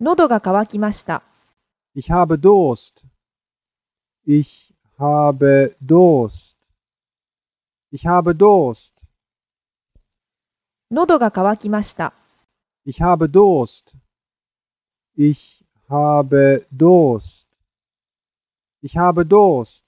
喉が渇きました。Ich habe Durst. Ich habe Durst. Ich habe Durst. 喉が渇きました。Ich habe Durst. Ich habe Durst. Ich habe Durst.